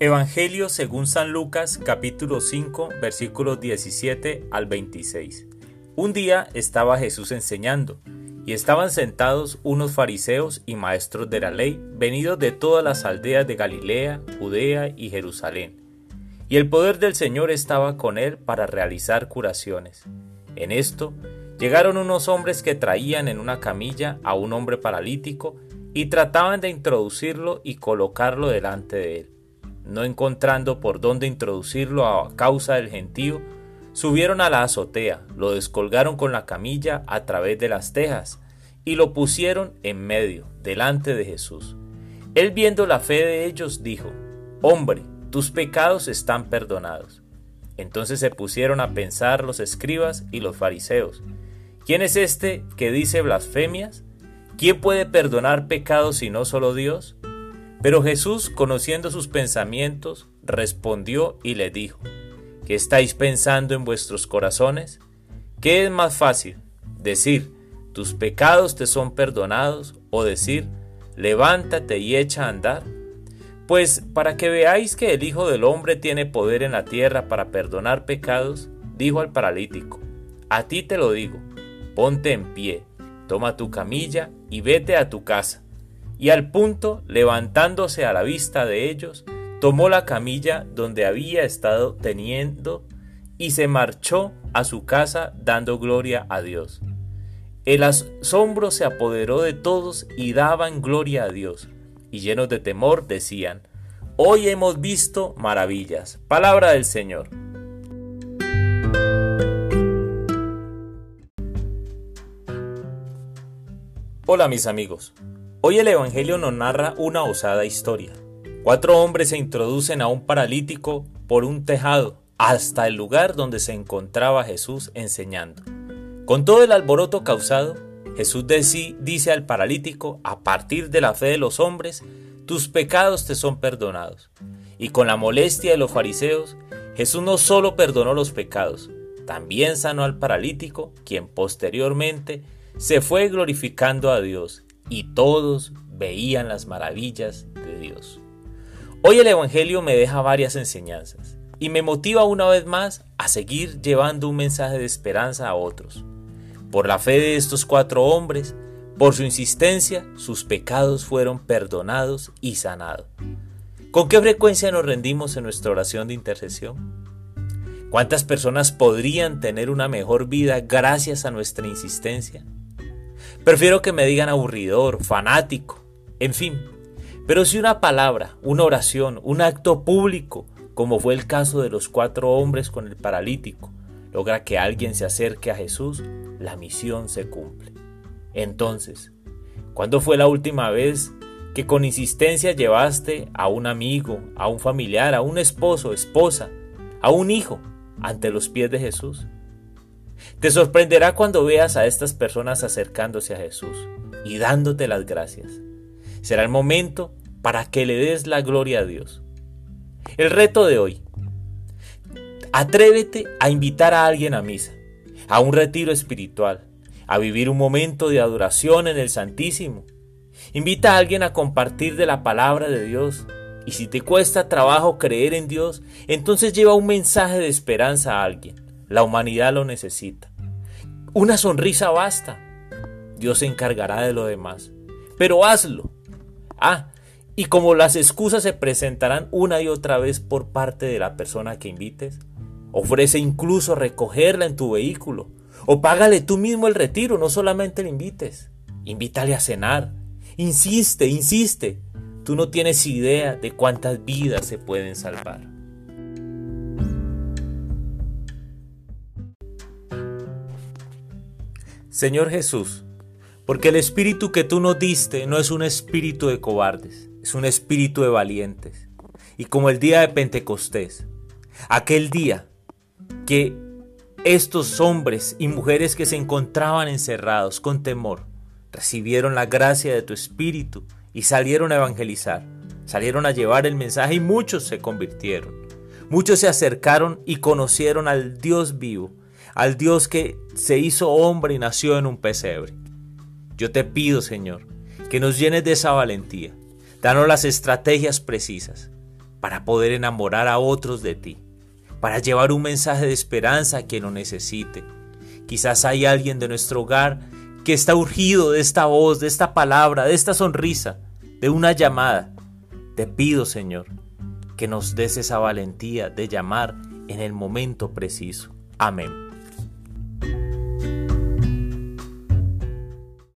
Evangelio según San Lucas capítulo 5 versículos 17 al 26. Un día estaba Jesús enseñando, y estaban sentados unos fariseos y maestros de la ley, venidos de todas las aldeas de Galilea, Judea y Jerusalén. Y el poder del Señor estaba con él para realizar curaciones. En esto llegaron unos hombres que traían en una camilla a un hombre paralítico y trataban de introducirlo y colocarlo delante de él no encontrando por dónde introducirlo a causa del gentío, subieron a la azotea, lo descolgaron con la camilla a través de las tejas y lo pusieron en medio, delante de Jesús. Él viendo la fe de ellos dijo, Hombre, tus pecados están perdonados. Entonces se pusieron a pensar los escribas y los fariseos, ¿quién es este que dice blasfemias? ¿Quién puede perdonar pecados si no solo Dios? Pero Jesús, conociendo sus pensamientos, respondió y le dijo, ¿qué estáis pensando en vuestros corazones? ¿Qué es más fácil? Decir, tus pecados te son perdonados, o decir, levántate y echa a andar. Pues para que veáis que el Hijo del Hombre tiene poder en la tierra para perdonar pecados, dijo al paralítico, a ti te lo digo, ponte en pie, toma tu camilla y vete a tu casa y al punto, levantándose a la vista de ellos, tomó la camilla donde había estado teniendo y se marchó a su casa dando gloria a Dios. El asombro se apoderó de todos y daban gloria a Dios, y llenos de temor decían, Hoy hemos visto maravillas. Palabra del Señor. Hola mis amigos. Hoy el Evangelio nos narra una osada historia. Cuatro hombres se introducen a un paralítico por un tejado hasta el lugar donde se encontraba Jesús enseñando. Con todo el alboroto causado, Jesús dice al paralítico, a partir de la fe de los hombres, tus pecados te son perdonados. Y con la molestia de los fariseos, Jesús no solo perdonó los pecados, también sanó al paralítico, quien posteriormente se fue glorificando a Dios y todos veían las maravillas de Dios. Hoy el Evangelio me deja varias enseñanzas y me motiva una vez más a seguir llevando un mensaje de esperanza a otros. Por la fe de estos cuatro hombres, por su insistencia, sus pecados fueron perdonados y sanados. ¿Con qué frecuencia nos rendimos en nuestra oración de intercesión? ¿Cuántas personas podrían tener una mejor vida gracias a nuestra insistencia? Prefiero que me digan aburridor, fanático, en fin. Pero si una palabra, una oración, un acto público, como fue el caso de los cuatro hombres con el paralítico, logra que alguien se acerque a Jesús, la misión se cumple. Entonces, ¿cuándo fue la última vez que con insistencia llevaste a un amigo, a un familiar, a un esposo, esposa, a un hijo ante los pies de Jesús? Te sorprenderá cuando veas a estas personas acercándose a Jesús y dándote las gracias. Será el momento para que le des la gloria a Dios. El reto de hoy. Atrévete a invitar a alguien a misa, a un retiro espiritual, a vivir un momento de adoración en el Santísimo. Invita a alguien a compartir de la palabra de Dios. Y si te cuesta trabajo creer en Dios, entonces lleva un mensaje de esperanza a alguien. La humanidad lo necesita. Una sonrisa basta. Dios se encargará de lo demás. Pero hazlo. Ah, y como las excusas se presentarán una y otra vez por parte de la persona que invites, ofrece incluso recogerla en tu vehículo. O págale tú mismo el retiro, no solamente le invites. Invítale a cenar. Insiste, insiste. Tú no tienes idea de cuántas vidas se pueden salvar. Señor Jesús, porque el espíritu que tú nos diste no es un espíritu de cobardes, es un espíritu de valientes. Y como el día de Pentecostés, aquel día que estos hombres y mujeres que se encontraban encerrados con temor, recibieron la gracia de tu espíritu y salieron a evangelizar, salieron a llevar el mensaje y muchos se convirtieron. Muchos se acercaron y conocieron al Dios vivo al Dios que se hizo hombre y nació en un pesebre. Yo te pido, Señor, que nos llenes de esa valentía. Danos las estrategias precisas. para poder enamorar a otros de ti, para llevar un mensaje de esperanza a quien lo necesite. Quizás hay alguien de nuestro hogar que está urgido de esta voz, de esta palabra, de esta sonrisa, de una llamada. Te pido, Señor, que nos des esa valentía de llamar en el momento preciso. Amén.